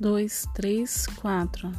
dois, três, quatro.